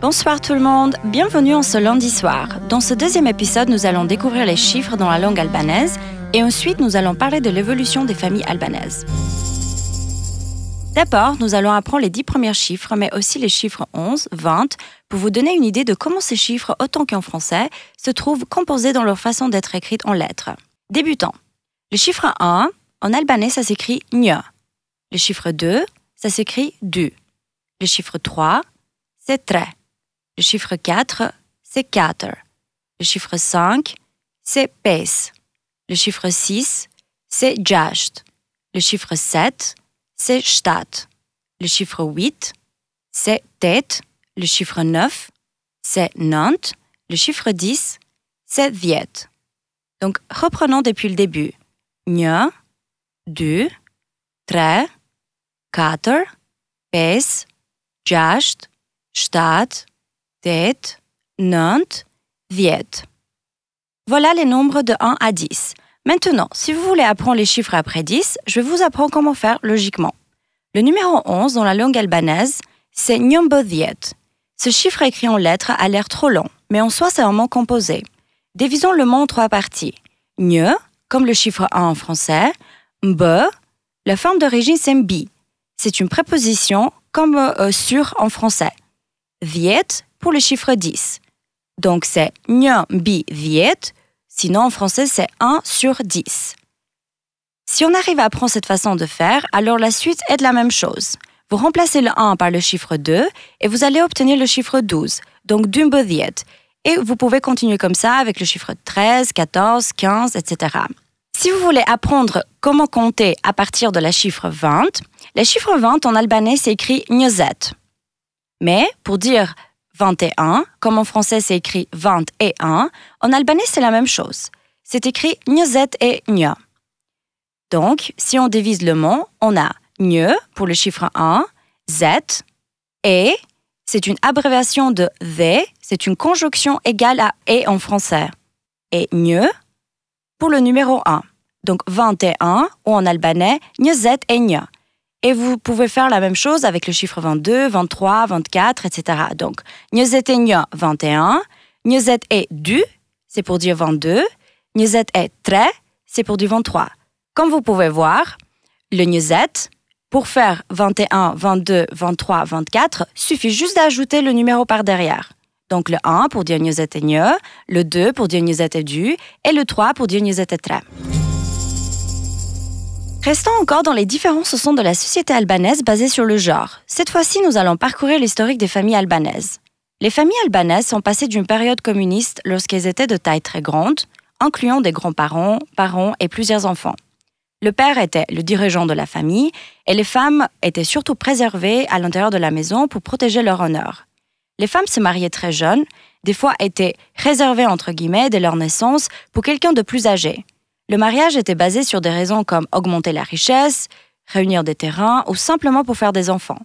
Bonsoir tout le monde, bienvenue en ce lundi soir. Dans ce deuxième épisode, nous allons découvrir les chiffres dans la langue albanaise et ensuite nous allons parler de l'évolution des familles albanaises. D'abord, nous allons apprendre les dix premiers chiffres, mais aussi les chiffres 11, 20, pour vous donner une idée de comment ces chiffres, autant qu'en français, se trouvent composés dans leur façon d'être écrites en lettres. Débutons. Le chiffre 1, en albanais, ça s'écrit nya. Le chiffre 2, ça s'écrit du. Le chiffre 3, c'est tre. Le chiffre 4, c'est 4. Le chiffre 5, c'est pes. Le chiffre 6, c'est jasht. Le chiffre 7, c'est stat. Le chiffre 8, c'est tête. Le chiffre 9, c'est nant. Le chiffre 10, c'est viet. Donc, reprenons depuis le début. Një, dy, tre, katër, pes, shtat, tet, nënt, viet. Voilà les nombres de 1 à 10. Maintenant, si vous voulez apprendre les chiffres après 10, je vous apprendre comment faire logiquement. Le numéro 11 dans la langue albanaise, c'est Nyombo-Viet. Ce chiffre écrit en lettres a l'air trop long, mais en soi c'est un mot composé. Divisons le mot en trois parties. Nye, comme le chiffre 1 en français, Mbe, la forme d'origine c'est mbi. C'est une préposition comme euh, sur en français. Viet pour le chiffre 10. Donc c'est Nye bi viet, sinon en français c'est 1 sur 10. Si on arrive à apprendre cette façon de faire, alors la suite est de la même chose. Vous remplacez le 1 par le chiffre 2 et vous allez obtenir le chiffre 12, donc Dumbe Viet. Et vous pouvez continuer comme ça avec le chiffre 13, 14, 15, etc. Si vous voulez apprendre comment compter à partir de la chiffre 20, le chiffre 20 en albanais c'est écrit njezet. Mais pour dire 21, comme en français c'est écrit 20 et 1, en albanais c'est la même chose. C'est écrit njezet et nja. Donc, si on divise le mot, on a nje pour le chiffre 1, z, et, c'est une abréviation de v, c'est une conjonction égale à et en français. Et nje pour le numéro 1. Donc 21 ou en albanais, njezet et nja. Et vous pouvez faire la même chose avec le chiffre 22, 23, 24, etc. Donc, njezet et nja, 21. Njezet et du, c'est pour dire 22. Njezet et tre, c'est pour dire 23. Comme vous pouvez voir, le njezet, pour faire 21, 22, 23, 24, suffit juste d'ajouter le numéro par derrière. Donc le 1 pour dire njezet et nje, le 2 pour dire njezet et du, et le 3 pour dire njezet et tre. Restons encore dans les différences au sein de la société albanaise basée sur le genre. Cette fois-ci, nous allons parcourir l'historique des familles albanaises. Les familles albanaises sont passées d'une période communiste lorsqu'elles étaient de taille très grande, incluant des grands-parents, parents et plusieurs enfants. Le père était le dirigeant de la famille et les femmes étaient surtout préservées à l'intérieur de la maison pour protéger leur honneur. Les femmes se mariaient très jeunes, des fois étaient réservées entre guillemets dès leur naissance pour quelqu'un de plus âgé. Le mariage était basé sur des raisons comme augmenter la richesse, réunir des terrains ou simplement pour faire des enfants.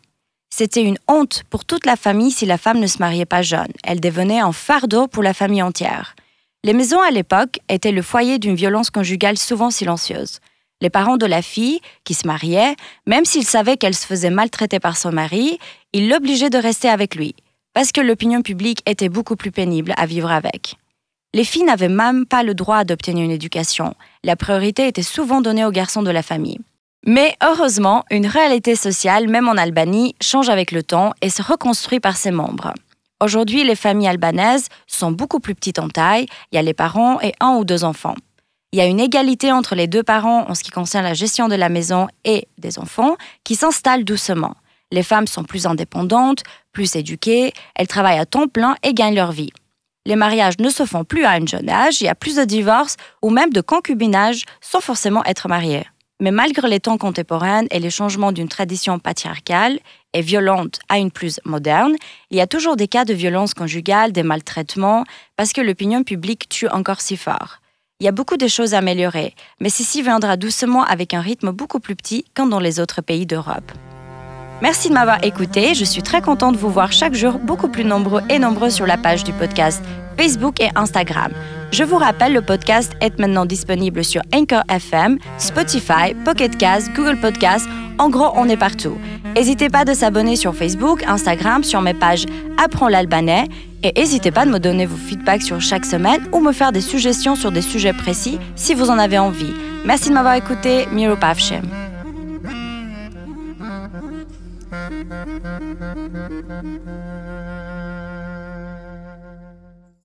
C'était une honte pour toute la famille si la femme ne se mariait pas jeune. Elle devenait un fardeau pour la famille entière. Les maisons à l'époque étaient le foyer d'une violence conjugale souvent silencieuse. Les parents de la fille, qui se mariait, même s'ils savaient qu'elle se faisait maltraiter par son mari, ils l'obligeaient de rester avec lui, parce que l'opinion publique était beaucoup plus pénible à vivre avec. Les filles n'avaient même pas le droit d'obtenir une éducation. La priorité était souvent donnée aux garçons de la famille. Mais heureusement, une réalité sociale, même en Albanie, change avec le temps et se reconstruit par ses membres. Aujourd'hui, les familles albanaises sont beaucoup plus petites en taille, il y a les parents et un ou deux enfants. Il y a une égalité entre les deux parents en ce qui concerne la gestion de la maison et des enfants qui s'installe doucement. Les femmes sont plus indépendantes, plus éduquées, elles travaillent à temps plein et gagnent leur vie. Les mariages ne se font plus à un jeune âge, il y a plus de divorces ou même de concubinage sans forcément être mariés. Mais malgré les temps contemporains et les changements d'une tradition patriarcale et violente à une plus moderne, il y a toujours des cas de violence conjugale, des maltraitements, parce que l'opinion publique tue encore si fort. Il y a beaucoup de choses à améliorer, mais ceci viendra doucement avec un rythme beaucoup plus petit qu'en dans les autres pays d'Europe. Merci de m'avoir écouté. Je suis très contente de vous voir chaque jour beaucoup plus nombreux et nombreux sur la page du podcast Facebook et Instagram. Je vous rappelle, le podcast est maintenant disponible sur Anchor FM, Spotify, Pocket Cast, Google Podcast. En gros, on est partout. N'hésitez pas de s'abonner sur Facebook, Instagram, sur mes pages Apprends l'albanais et n'hésitez pas de me donner vos feedbacks sur chaque semaine ou me faire des suggestions sur des sujets précis si vous en avez envie. Merci de m'avoir écouté. Miro Pavshem. Thank you.